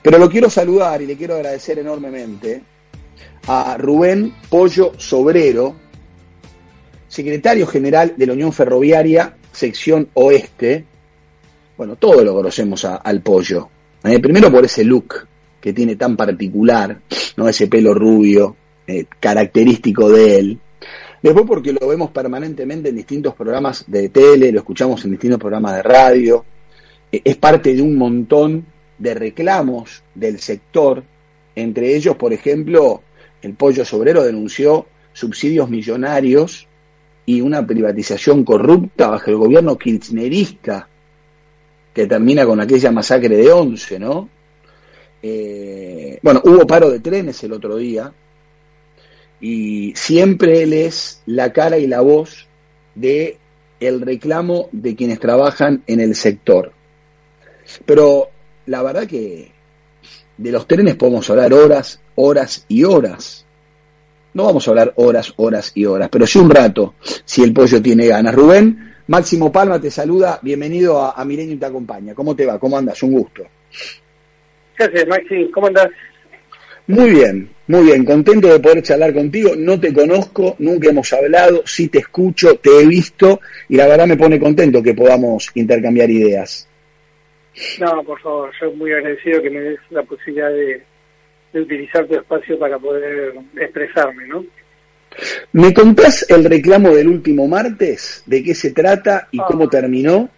Pero lo quiero saludar y le quiero agradecer enormemente a Rubén Pollo Sobrero, secretario general de la Unión Ferroviaria, sección oeste. Bueno, todos lo conocemos al Pollo. Eh, primero por ese look que tiene tan particular, ¿no? ese pelo rubio, eh, característico de él. Después porque lo vemos permanentemente en distintos programas de tele, lo escuchamos en distintos programas de radio. Eh, es parte de un montón de reclamos del sector, entre ellos, por ejemplo, el Pollo Sobrero denunció subsidios millonarios y una privatización corrupta bajo el gobierno kirchnerista que termina con aquella masacre de Once, ¿no? Eh, bueno, hubo paro de trenes el otro día y siempre él es la cara y la voz de el reclamo de quienes trabajan en el sector. Pero la verdad que de los trenes podemos hablar horas, horas y horas. No vamos a hablar horas, horas y horas, pero sí un rato, si el pollo tiene ganas. Rubén, Máximo Palma te saluda, bienvenido a, a Milenio y te acompaña. ¿Cómo te va? ¿Cómo andas? Un gusto. Gracias, Maxi. ¿Cómo andas? Muy bien, muy bien, contento de poder charlar contigo. No te conozco, nunca hemos hablado, sí te escucho, te he visto y la verdad me pone contento que podamos intercambiar ideas. No, por favor, yo muy agradecido que me des la posibilidad de, utilizar tu espacio para poder expresarme, ¿no? ¿Me contás el reclamo del último martes? ¿De qué se trata y cómo ah. terminó?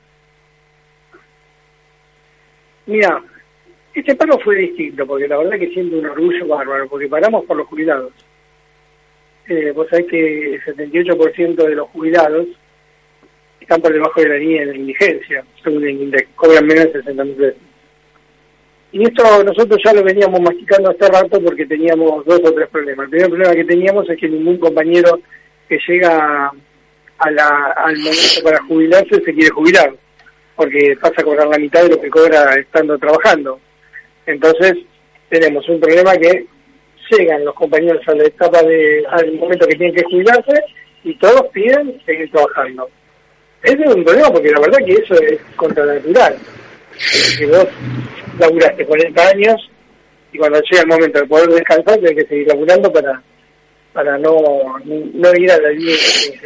Mira, este paro fue distinto, porque la verdad que siento un orgullo bárbaro, porque paramos por los jubilados. Eh, vos sabés que el 78% de los jubilados están por debajo de la línea de indigencia, según cobran menos de 60 mil pesos. Y esto nosotros ya lo veníamos masticando hace rato porque teníamos dos o tres problemas. El primer problema que teníamos es que ningún compañero que llega a la, al momento para jubilarse se quiere jubilar, porque pasa a cobrar la mitad de lo que cobra estando trabajando. Entonces tenemos un problema que llegan los compañeros a la etapa de, al momento que tienen que jubilarse y todos piden seguir trabajando. Ese es un problema porque la verdad que eso es contranatural. Que vos laburaste 40 años y cuando llega el momento de poder descansar tenés que seguir laburando para para no, no ir a la línea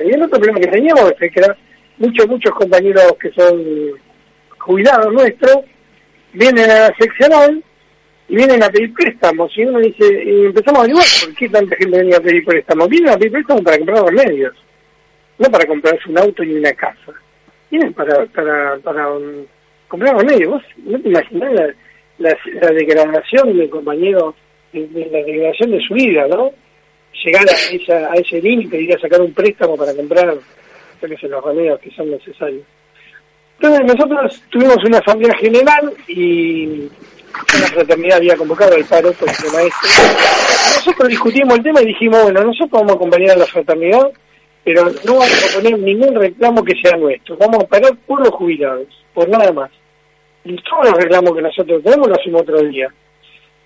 Y el otro problema que teníamos es que muchos, muchos compañeros que son jubilados nuestros, vienen a la seccional y vienen a pedir préstamos. Y uno dice, y empezamos a averiguar por qué tanta gente venía a pedir préstamos. Vienen a pedir préstamos para comprar los medios no para comprarse un auto ni una casa. Tienen para, para, para comprar un medio. Vos no te imaginás la, la, degradación del compañero, la degradación de su vida, ¿no? Llegar a, esa, a ese límite, ir a sacar un préstamo para comprar que los remedios que son necesarios. Entonces nosotros tuvimos una asamblea general y la fraternidad había convocado al paro por el maestro. Nosotros discutimos el tema y dijimos, bueno, nosotros vamos a acompañar a la fraternidad pero no vamos a poner ningún reclamo que sea nuestro. Vamos a parar por los jubilados, por nada más. Y todos los reclamos que nosotros tenemos lo hacemos otro día.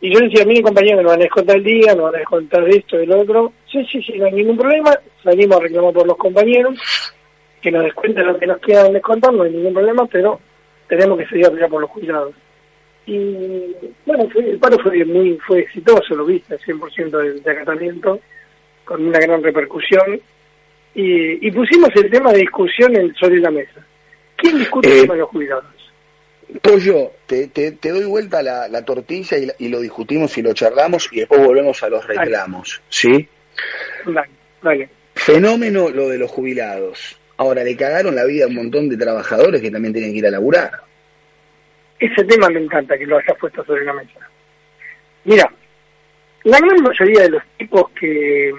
Y yo decía, mi compañero, nos van a descontar el día, nos van a descontar esto lo otro. Sí, sí, sí, no hay ningún problema. Salimos a reclamar por los compañeros, que nos descuenten lo que nos quieran descontar, no hay ningún problema, pero tenemos que seguir a por los jubilados. Y bueno, el paro fue muy fue exitoso, lo viste, 100% de, de acatamiento, con una gran repercusión y, pusimos el tema de discusión en, sobre la mesa. ¿Quién discute eh, con los jubilados? Pollo, te, te, doy vuelta la, la tortilla y, lo discutimos y lo charlamos y después volvemos a los reclamos, ¿sí? Vale, Fenómeno lo de los jubilados. Ahora, le cagaron la vida a un montón de trabajadores que también tienen que ir a laburar. Ese tema me encanta que lo hayas puesto sobre la mesa. Mira, la gran mayoría de los tipos que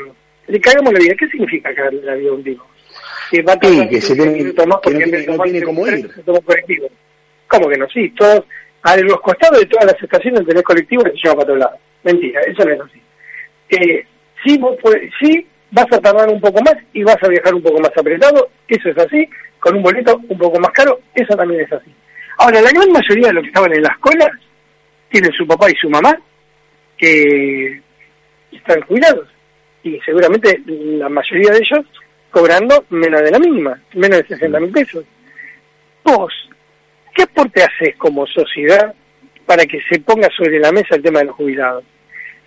le cagamos la vida. ¿Qué significa cagarle la vida a un tipo? Que va a sí, que se tiene, que no tiene, no tiene cómo ir. ¿Cómo que no? Sí, todos, a los costados de todas las estaciones tenés colectivo que se lleva para todos lados. Mentira, eso no es así. Eh, sí, vos sí vas a tardar un poco más y vas a viajar un poco más apretado, eso es así, con un boleto un poco más caro, eso también es así. Ahora, la gran mayoría de los que estaban en las colas tienen su papá y su mamá que están jubilados y seguramente la mayoría de ellos cobrando menos de la mínima, menos de 60 mil pesos. Vos, ¿qué aporte haces como sociedad para que se ponga sobre la mesa el tema de los jubilados?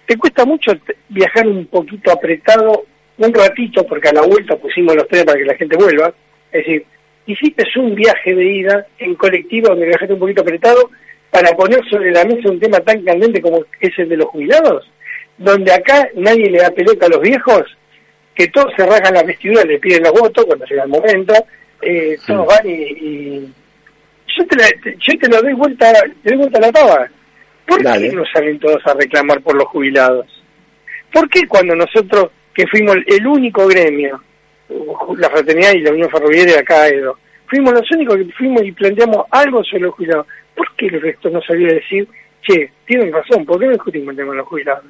¿Te cuesta mucho viajar un poquito apretado, un ratito, porque a la vuelta pusimos los tres para que la gente vuelva? Es decir, hiciste un viaje de ida en colectivo donde viajaste un poquito apretado para poner sobre la mesa un tema tan candente como es el de los jubilados, donde acá nadie le da pelota a los viejos, que todos se rasgan la vestidura, le piden los votos cuando llega el momento, eh, todos van y, yo, te yo te lo doy vuelta, te doy vuelta a la taba. ¿Por qué no salen todos a reclamar por los jubilados? ¿Por qué cuando nosotros, que fuimos el único gremio, la fraternidad y la Unión Ferroviaria acá, Edo, fuimos los únicos que fuimos y planteamos algo sobre los jubilados? ¿Por qué el resto no sabía decir, che, tienen razón, ¿por qué no discutimos el tema de los jubilados?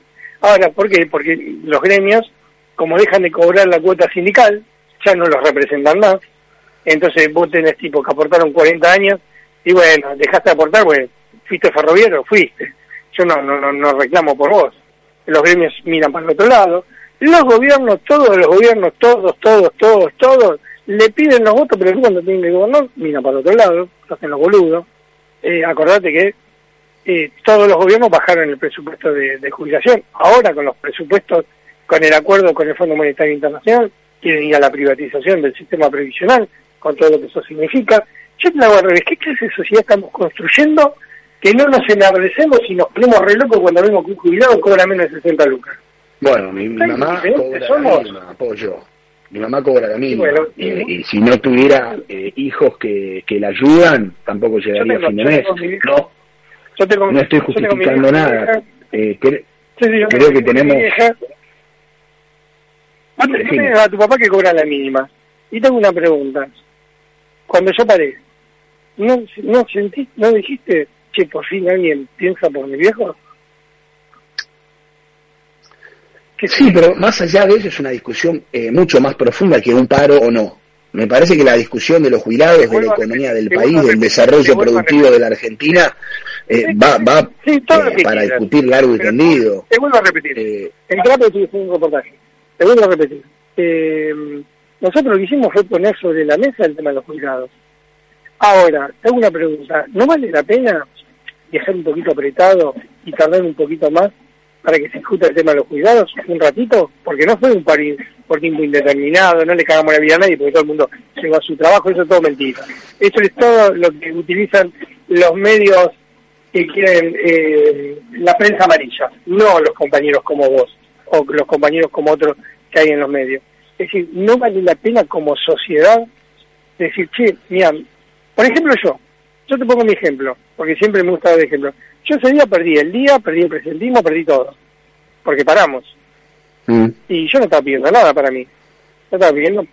Ahora, ¿por qué? Porque los gremios, como dejan de cobrar la cuota sindical, ya no los representan más. Entonces vos tenés tipo que aportaron 40 años y bueno, dejaste de aportar, pues fuiste ferroviario, fuiste. Yo no, no, no, reclamo por vos. Los gremios miran para el otro lado. Los gobiernos, todos los gobiernos, todos, todos, todos, todos, le piden los votos, pero cuando tienen que gobernar, miran para el otro lado, hacen los boludos. Eh, acordate que eh, todos los gobiernos bajaron el presupuesto de, jubilación. Ahora con los presupuestos, con el acuerdo con el Fondo Monetario Internacional, quieren ir a la privatización del sistema previsional, con todo lo que eso significa. Yo te la hago al revés. ¿Qué clase de sociedad estamos construyendo que no nos enardecemos y nos ponemos re locos cuando vemos que un jubilado cobra menos de 60 lucas? Bueno, mi, mamá cobra somos? la apoyo. Mi mamá cobra la misma. Eh, y, si no tuviera eh, hijos que, que la ayudan, tampoco llegaría a fin de mes. No, yo no estoy justificando nada. Eh, creo que tenemos... A tu papá que cobra la mínima. Y tengo una pregunta. Cuando yo paré, ¿no, no sentí, no dijiste, que por fin alguien piensa por mi viejo? sí, pero más allá de eso es una discusión eh, mucho más profunda que un paro o no. Me parece que la discusión de los jubilados, de la economía del país, del desarrollo productivo de la Argentina, eh, va, va eh, para discutir largo y tendido. Te vuelvo a repetir. Eh, en Trapo tuviste un reportaje. Te vuelvo a repetir. nosotros lo que hicimos fue poner sobre la mesa el tema de los jubilados. Ahora, tengo una pregunta. ¿No vale la pena dejar un poquito apretado y tardar un poquito más para que se discuta el tema de los cuidados un ratito, porque no fue un país por tiempo indeterminado, no le cagamos la vida a nadie porque todo el mundo llegó a su trabajo, eso es todo mentira. Eso es todo lo que utilizan los medios que quieren eh, la prensa amarilla, no los compañeros como vos o los compañeros como otros que hay en los medios. Es decir, no vale la pena como sociedad decir, che, mira, por ejemplo yo, yo te pongo mi ejemplo, porque siempre me gusta dar ejemplo. Yo ese día perdí el día, perdí el presentismo, perdí todo. Porque paramos. Mm. Y yo no estaba pidiendo nada para mí. Yo estaba pidiendo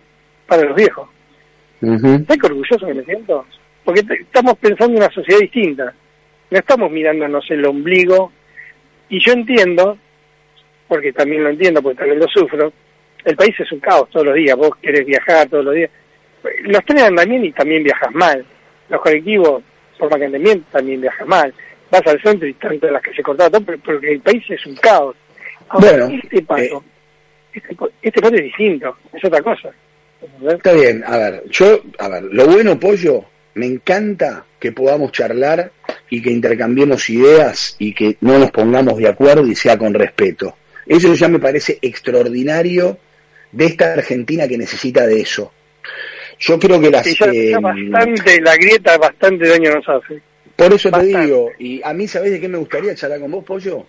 para los viejos. Uh qué orgulloso que me siento? Porque estamos pensando en una sociedad distinta. No estamos mirándonos el ombligo. Y yo entiendo, porque también lo entiendo, porque también lo sufro, el país es un caos todos los días. Vos querés viajar todos los días. Los trenes andan bien y también viajas mal. Los colectivos, por más que anden bien, también viajas mal vas al centro y están todas las que se cortaron, porque el país es un caos. bueno, este paso, eh, este, este, paso es distinto, es otra cosa. Está bien, a ver, yo, a ver, lo bueno, Pollo, me encanta que podamos charlar y que intercambiemos ideas y que no nos pongamos de acuerdo y sea con respeto. Eso ya me parece extraordinario de esta Argentina que necesita de eso. Yo creo que las... Eh, bastante, la grieta bastante daño nos hace. Por eso te digo, y a mí, ¿sabés de qué me gustaría charlar con vos, Pollo?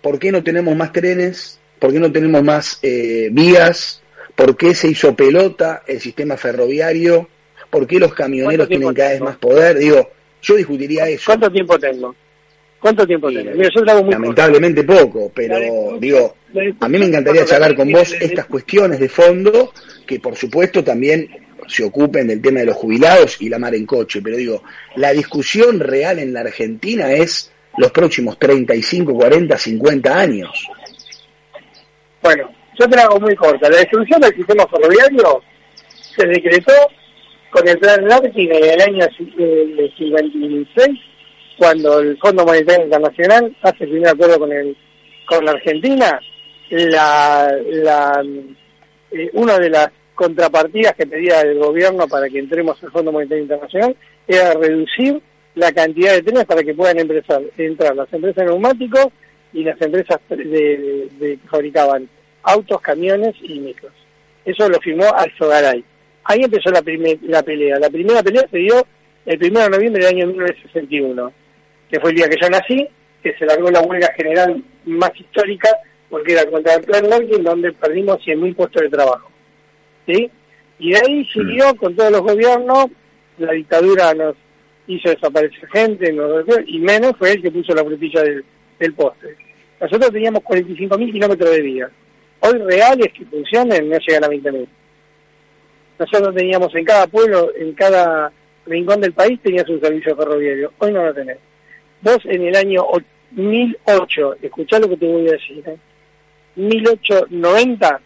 ¿Por qué no tenemos más trenes? ¿Por qué no tenemos más eh, vías? ¿Por qué se hizo pelota el sistema ferroviario? ¿Por qué los camioneros tienen cada vez más poder? Digo, yo discutiría eso. ¿Cuánto tiempo tengo? ¿Cuánto tiempo tengo? lamentablemente poco, pero digo, a mí me encantaría charlar con vos estas cuestiones de fondo, que por supuesto también se ocupen del tema de los jubilados y la mar en coche, pero digo, la discusión real en la Argentina es los próximos 35, 40, 50 años? Bueno, yo te la hago muy corta. La destrucción del sistema ferroviario se decretó con el plan Larkin en el año 56, cuando el Fondo Monetario Internacional hace el primer acuerdo con el con la Argentina, la, eh, una de las contrapartidas que pedía el gobierno para que entremos al Fondo Monetario Internacional era reducir la cantidad de trenes para que puedan empezar, entrar las empresas de neumáticos y las empresas de, que fabricaban autos, camiones y micros. Eso lo firmó Alzogaray. Ahí empezó la, la pelea. La primera pelea se dio el 1 de noviembre del año 1961, que fue el día que yo nací, que se largó la huelga general más histórica, porque era contra el plan Larkin, donde perdimos 100.000 puestos de trabajo. ¿sí? Y de ahí siguió con todos los gobiernos, la dictadura nos hizo desaparecer gente, y menos fue el que puso la frutilla del, del poste. Nosotros teníamos 45.000 kilómetros de vía. Hoy reales que funcionen no llegan a 20.000. Nosotros teníamos en cada pueblo, en cada rincón del país, tenías un servicio ferroviario. Hoy no lo tenés. Vos en el año 1008, escuchá lo que te voy a decir, ¿eh? 1890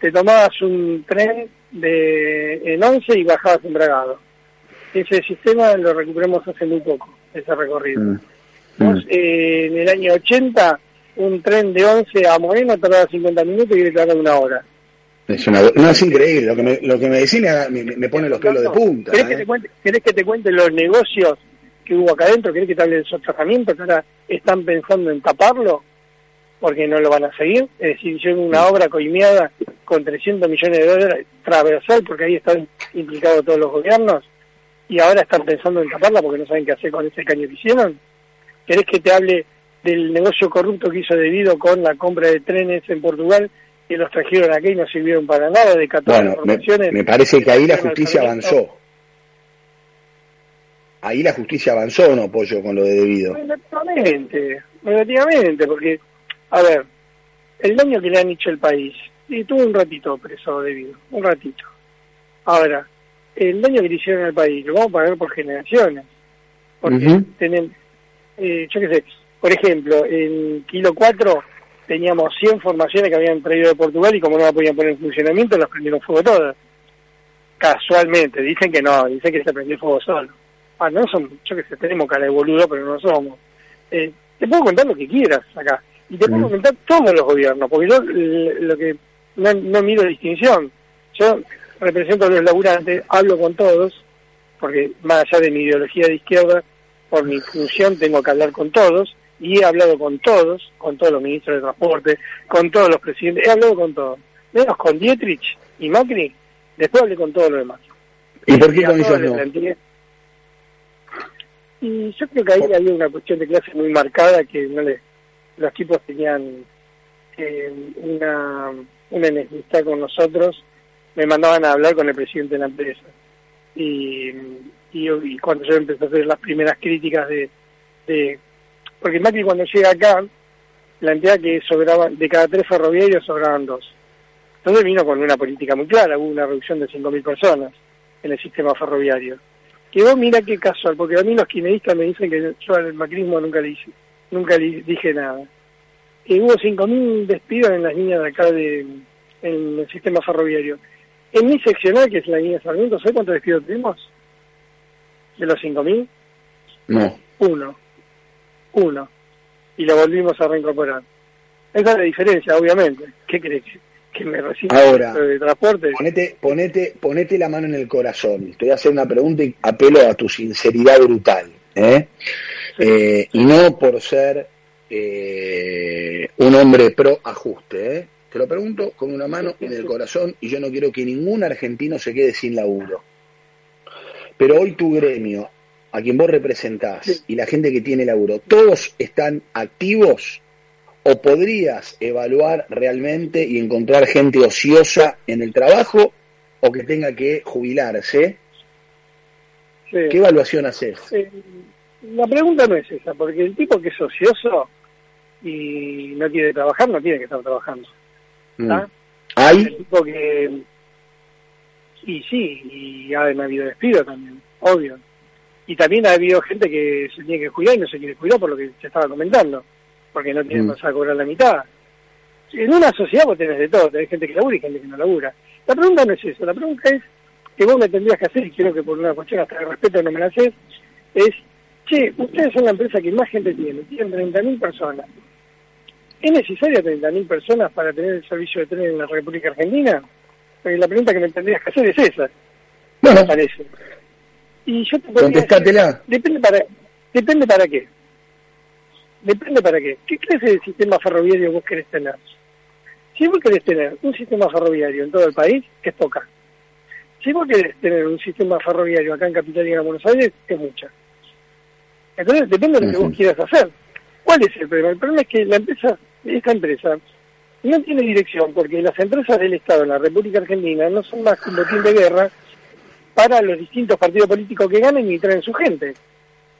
te tomabas un tren de en 11 y bajabas en Bragado. Ese sistema lo recuperamos hace muy poco, ese recorrido. Mm. Vos, mm. eh, en el año 80, un tren de 11 a Moreno tardaba 50 minutos y le tardaba una hora. Es una, no, es increíble, lo que me, lo que me decís me, pone los pelos de punta. ¿Querés, que ¿eh? te cuente, ¿Querés que te cuente los negocios que hubo acá adentro? ¿Querés que te hable del soterramiento que ahora están pensando en taparlo? Porque no lo van a seguir. Es decir, hicieron una obra coimeada con 300 millones de dólares transversal, porque ahí están implicados todos los gobiernos, y ahora están pensando en taparla porque no saben qué hacer con ese caño que hicieron. ¿Querés que te hable del negocio corrupto que hizo debido con la compra de trenes en Portugal que los trajeron aquí y no sirvieron para nada, de 14 bueno, me, parece que ahí la justicia avanzó. Ahí la justicia avanzó, ¿no, Pollo, con lo de debido? Relativamente, relativamente, porque, a ver, el daño que le han hecho el país, y tuvo un ratito preso debido, un ratito. Ahora, el daño que le hicieron al país lo vamos a pagar por generaciones. Porque tienen, eh, yo qué sé, por ejemplo, en Kilo 4 teníamos 100 formaciones que habían traído de Portugal y como no la podían poner en funcionamiento, las prendieron fuego todas. Casualmente, dicen que no, dicen que se prendió fuego solo. Ah, no son, yo que sé, tenemos cara de boludo, pero no somos. Eh, te puedo contar lo que quieras acá. Y te puedo mm. contar todos los gobiernos, porque yo lo que no, no miro distinción. Yo represento a los laburantes, hablo con todos, porque más allá de mi ideología de izquierda, por mi función tengo que hablar con todos, y he hablado con todos, con todos los ministros de transporte, con todos los presidentes, he hablado con todos, menos con Dietrich y Macri, después hablé con todos los demás. ¿Y por qué con ellos no? Y yo creo que ahí había una cuestión de clase muy marcada que no le, los tipos tenían eh, una, una enemistad con nosotros, me mandaban a hablar con el presidente de la empresa. Y, y, cuando yo empecé a hacer las primeras críticas de, de porque Macri cuando llega acá, plantea que sobraban, de cada tres ferroviarios sobraban dos. Entonces vino con una política muy clara, hubo una reducción de 5.000 personas en el sistema ferroviario. Que vos mira qué casual, porque a mí los quineístas me dicen que yo al macrismo nunca le, hice, nunca le dije nada. Que hubo 5.000 despidos en las líneas de acá de, en el sistema ferroviario. En mi seccional, que es la línea Sarmiento, ¿sabes cuántos despidos tuvimos? ¿De los 5.000? No. Uno uno, y lo volvimos a reincorporar. Esa es la diferencia, obviamente. ¿Qué crees? ¿Que me Ahora, de transporte? Ponete, ponete, ponete la mano en el corazón. Te voy a hacer una pregunta y apelo a tu sinceridad brutal. ¿eh? Eh, y no por ser eh, un hombre pro ajuste. Te lo pregunto con una mano en el corazón y yo no quiero que ningún argentino se quede sin laburo. Pero hoy tu gremio a quien vos representás y la gente que tiene laburo, ¿todos están activos? ¿O podrías evaluar realmente y encontrar gente ociosa en el trabajo o que tenga que jubilarse? ¿Qué evaluación haces? la pregunta no es esa, porque el tipo que es ocioso y no quiere trabajar, no tiene que estar trabajando. Mm. ¿Hay? El tipo que... Y sí, y ha habido despido también, obvio Y también ha habido gente que se tiene que cuidar y no se quiere cuidar por lo que se estaba comentando, porque no tienen mm. a cobrar la mitad. En una sociedad vos tenés de todo, tenés gente que labura y gente que no labura. La pregunta no es eso, la pregunta es que vos me tendrías que hacer, y creo que por una cuestión hasta de respeto no me la haces, es, che, ustedes son la empresa que más gente tiene, tienen 30.000 personas. ¿Es necesario 30.000 personas para tener el servicio de tren en la República Argentina? Porque la pregunta que me tendrías que hacer es esa. Bueno, me parece. Y yo te Contestátela. depende para, depende para qué. Depende para qué. ¿Qué clase de sistema ferroviario vos querés tener? Si vos querés tener un sistema ferroviario en todo el país, es poca. Si vos querés tener un sistema ferroviario acá en Capital y en Buenos Aires, es mucha. Entonces, depende de lo que vos quieras hacer. ¿Cuál es el problema? El problema es que la empresa, esta empresa, no tiene dirección porque las empresas del Estado en la República Argentina no son más que un botín de guerra para los distintos partidos políticos que ganen y traen su gente.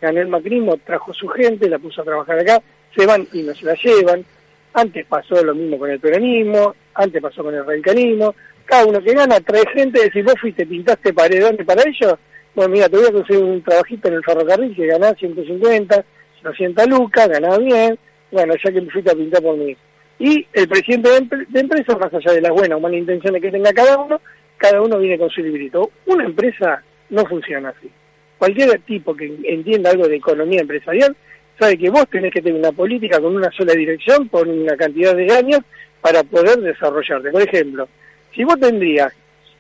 Ganó el macrismo, trajo su gente, la puso a trabajar acá, se van y no se la llevan. Antes pasó lo mismo con el peronismo, antes pasó con el radicalismo. Cada uno que gana trae gente, si vos fuiste, pintaste paredones para ellos, bueno, mira, te voy a conseguir un trabajito en el ferrocarril que ganás 150, 200 lucas, ganás bien, bueno, ya que me fuiste a pintar por mí. Y el presidente de, de empresa, más allá de las buenas o malas intenciones que tenga cada uno, cada uno viene con su librito. Una empresa no funciona así. Cualquier tipo que entienda algo de economía empresarial sabe que vos tenés que tener una política con una sola dirección, con una cantidad de años para poder desarrollarte. Por ejemplo, si vos tendrías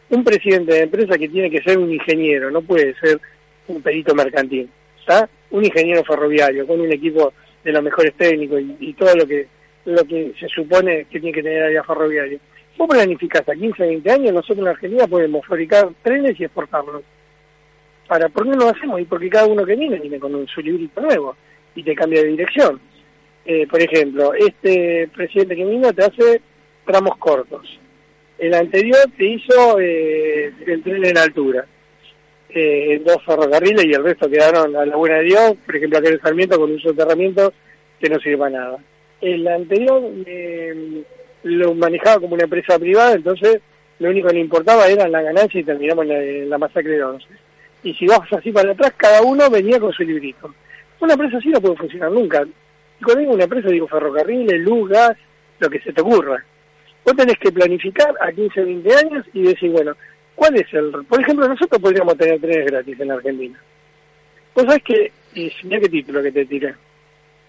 un presidente de empresa que tiene que ser un ingeniero, no puede ser un perito mercantil, ¿está? Un ingeniero ferroviario con un equipo de los mejores técnicos y, todo lo que lo que se supone que tiene que tener área ferroviaria. Vos planificás a 15, 20 años, nosotros en Argentina podemos fabricar trenes y exportarlos. Ahora, ¿por qué no lo hacemos? Y porque cada uno que viene viene con un, su librito nuevo y te cambia de dirección. Eh, por ejemplo, este presidente que vino te hace tramos cortos. El anterior te hizo eh, el tren en altura. Eh, dos ferrocarriles y el resto quedaron a la buena de Dios. Por ejemplo, aquel Sarmiento con un soterramiento que no sirve para nada. El anterior eh, lo manejaba como una empresa privada, entonces lo único que le importaba era la ganancia y terminamos en la, masacre de 11. Y si vas así para atrás, cada uno venía con su librito. Una empresa así no puede funcionar nunca. Y cuando digo una empresa, digo ferrocarriles, luz, gas, lo que se te ocurra. Vos tenés que planificar a 15, 20 años y decir, bueno, ¿cuál es el...? Por ejemplo, nosotros podríamos tener trenes gratis en Argentina. Vos sabés que... Y mira qué título que te tiré.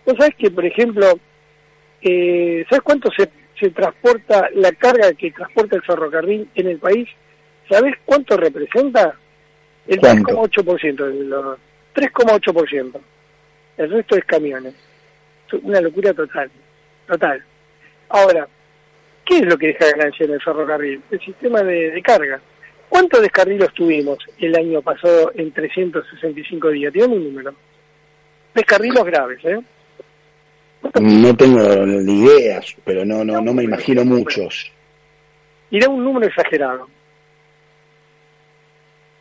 Vos sabés que, por ejemplo, eh, ¿sabés cuánto se se transporta la carga que transporta el ferrocarril en el país, ¿sabes cuánto representa? El 3,8%. 3,8%. El resto es camiones. Una locura total. Total. Ahora, ¿qué es lo que deja ganancia en el ferrocarril? El sistema de, carga. ¿Cuántos descarrilos tuvimos el año pasado en 365 días? Tiene un número. Descarrilos graves, ¿eh? No tengo ni ideas, pero no, no, no me imagino muchos. Irá un número exagerado.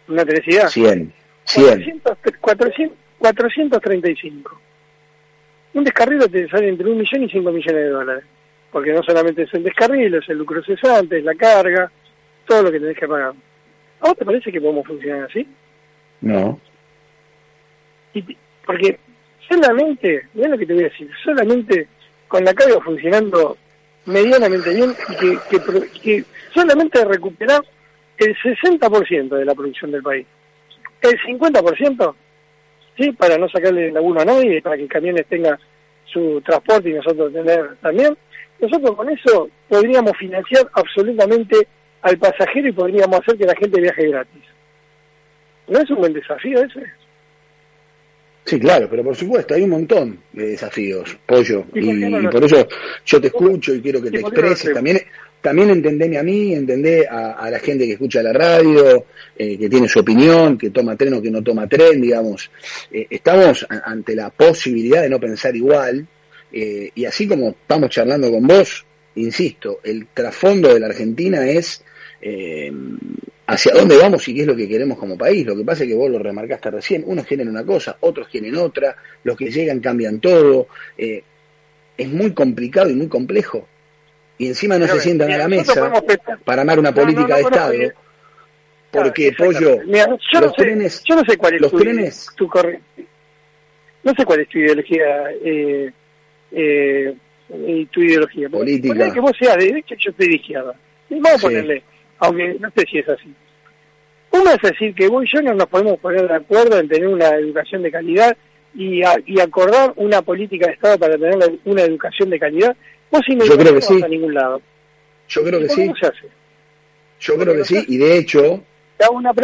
¿Una tenesidad? 100. 100. 435. Un descarrilo te sale entre un millón y cinco millones de dólares. Porque no solamente es el descarrilo, es el lucro cesante, es la carga, todo lo que tenés que pagar. ¿A vos te parece que podemos funcionar así? No. Y, porque solamente, mira lo que te voy a decir, solamente con la carga funcionando medianamente bien y que, solamente recuperar el 60% de la producción del país. El 50%, ¿sí? Para no sacarle laburo a nadie, para que camiones tenga su transporte y nosotros tener también. Nosotros con eso podríamos financiar absolutamente al pasajero y podríamos hacer que la gente viaje gratis. ¿No es un buen desafío ese? Sí, claro, pero por supuesto, hay un montón de desafíos, Pollo, y, por, eso yo te escucho y quiero que te expreses. También, también entendeme a mí, entendé a, la gente que escucha la radio, eh, que tiene su opinión, que toma tren o que no toma tren, digamos. Eh, estamos ante la posibilidad de no pensar igual, eh, y así como estamos charlando con vos, insisto, el trasfondo de la Argentina es hacia dónde vamos y qué es lo que queremos como país. Lo que pasa es que vos lo remarcaste recién, unos quieren una cosa, otros quieren otra, los que llegan cambian todo. Eh, es muy complicado y muy complejo. Y encima no se sientan a la mesa para armar una política de Estado. Porque, Pollo, yo, no sé, yo no sé cuál es los tu, trenes, tu No sé cuál es tu ideología, eh, eh, tu ideología. Política. que vos seas de derecha yo estoy de izquierda. vamos a ponerle, aunque no sé si es así. Uno es decir que vos y yo no nos podemos poner de acuerdo en tener una educación de calidad y, y acordar una política de Estado para tener una educación de calidad. Vos y no, yo creo que sí. a ningún lado. Yo creo que sí. Se hace? Yo creo que sí, y de hecho,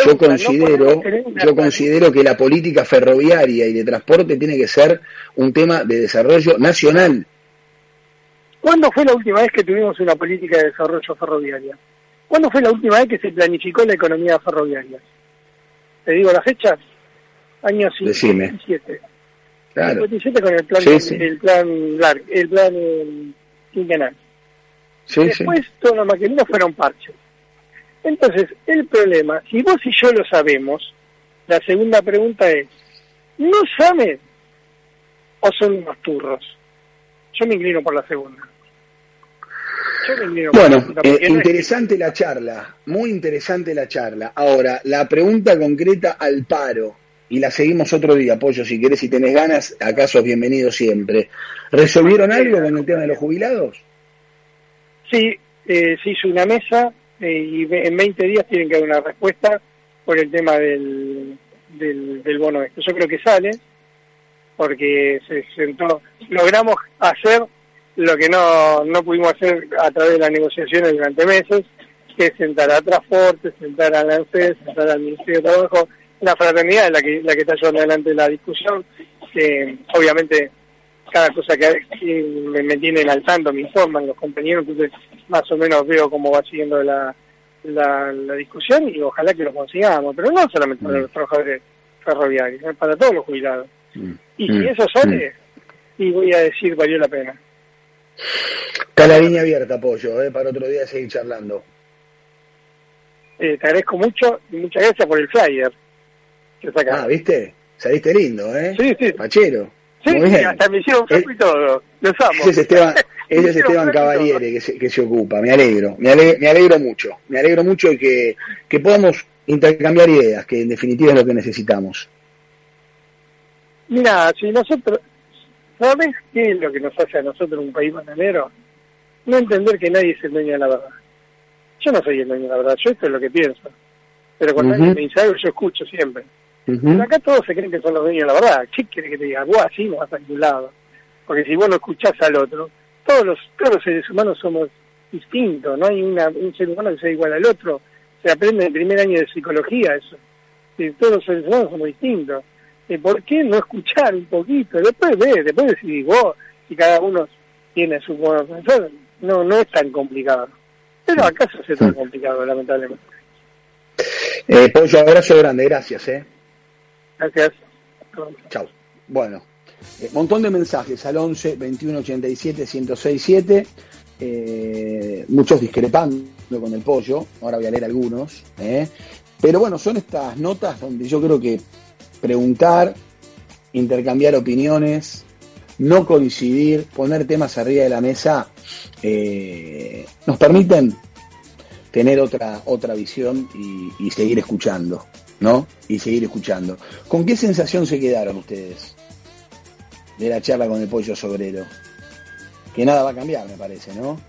yo considero, yo considero que la política ferroviaria y de transporte tiene que ser un tema de desarrollo nacional. ¿Cuándo fue la última vez que tuvimos una política de desarrollo ferroviaria? ¿Cuándo fue la última vez que se planificó la economía ferroviaria? ¿Te digo la fecha? Año 57. Claro. 57 con el plan, el plan, largo, el plan quinquenal. Después todos los maquinitas fueron parches. Entonces, el problema, si vos y yo lo sabemos, la segunda pregunta es, ¿no saben o son unos turros? Yo me inclino por la segunda. Bueno, eh, interesante la charla, muy interesante la charla. Ahora, la pregunta concreta al paro, y la seguimos otro día, Pollo, si querés, si tenés ganas, acaso bienvenido siempre. ¿Resolvieron algo con el tema de los jubilados? Sí, eh, se hizo una mesa, eh, y en 20 días tienen que dar una respuesta por el tema del, del, bono este. Yo creo que sale, porque se sentó, logramos hacer lo que no, no pudimos hacer a través de las negociaciones durante meses, que es sentar a Transporte, sentar a la ANSES, sentar al Ministerio de Trabajo, la fraternidad es la que, la que está llevando adelante la discusión, que obviamente cada cosa que, me, me, tienen al tanto, me informan los compañeros, entonces más o menos veo cómo va siguiendo la, la, discusión y ojalá que lo consigamos, pero no solamente para mm. los trabajadores ferroviarios, para todos los jubilados. Mm. Y si mm. eso sale, y voy a decir, valió la pena. Está la línea abierta, Pollo, ¿eh? para otro día seguir charlando. Eh, te agradezco mucho y muchas gracias por el flyer. Ah, ¿viste? Saliste lindo, ¿eh? Sí, sí. Pachero. Sí, hasta me hicieron eh, y todo. Los amo. Ese es Esteban, ese es Esteban Cavaliere que se, que se ocupa. Me alegro, me alegro, me alegro mucho. Me alegro mucho de que, que podamos intercambiar ideas, que en definitiva es lo que necesitamos. Mira, si nosotros, ¿sabes qué es lo que nos hace a nosotros un país bananero? No entender que nadie es el dueño de la verdad. Yo no soy el dueño de la verdad, yo esto es lo que pienso. Pero cuando alguien me dice algo, yo escucho siempre acá todos se creen que son los dueños de la verdad. ¿Qué quiere que te diga? Vos así no vas a ningún lado. Porque si vos no escuchás al otro, todos los, todos los seres humanos somos distintos. No hay una, un ser humano que sea igual al otro. Se aprende en el primer año de psicología eso. todos los seres humanos somos distintos. ¿Por qué no escuchar un poquito? Después ve, después decidís vos, si cada uno tiene su modo de pensar, no, no es tan complicado. Pero se hace tan complicado, lamentablemente. Eh, Pollo, abrazo grande, gracias. Eh. Gracias. Chao. Bueno, eh, montón de mensajes al 11 21 87 1067. Eh, muchos discrepando con el pollo. Ahora voy a leer algunos. Eh. Pero bueno, son estas notas donde yo creo que preguntar, intercambiar opiniones, no coincidir, poner temas arriba de la mesa, nos permiten tener otra, otra visión y seguir escuchando. ¿no? Y seguir escuchando. ¿Con qué sensación se quedaron ustedes de la charla con el pollo sobrero? Que nada va a cambiar, me parece, ¿no?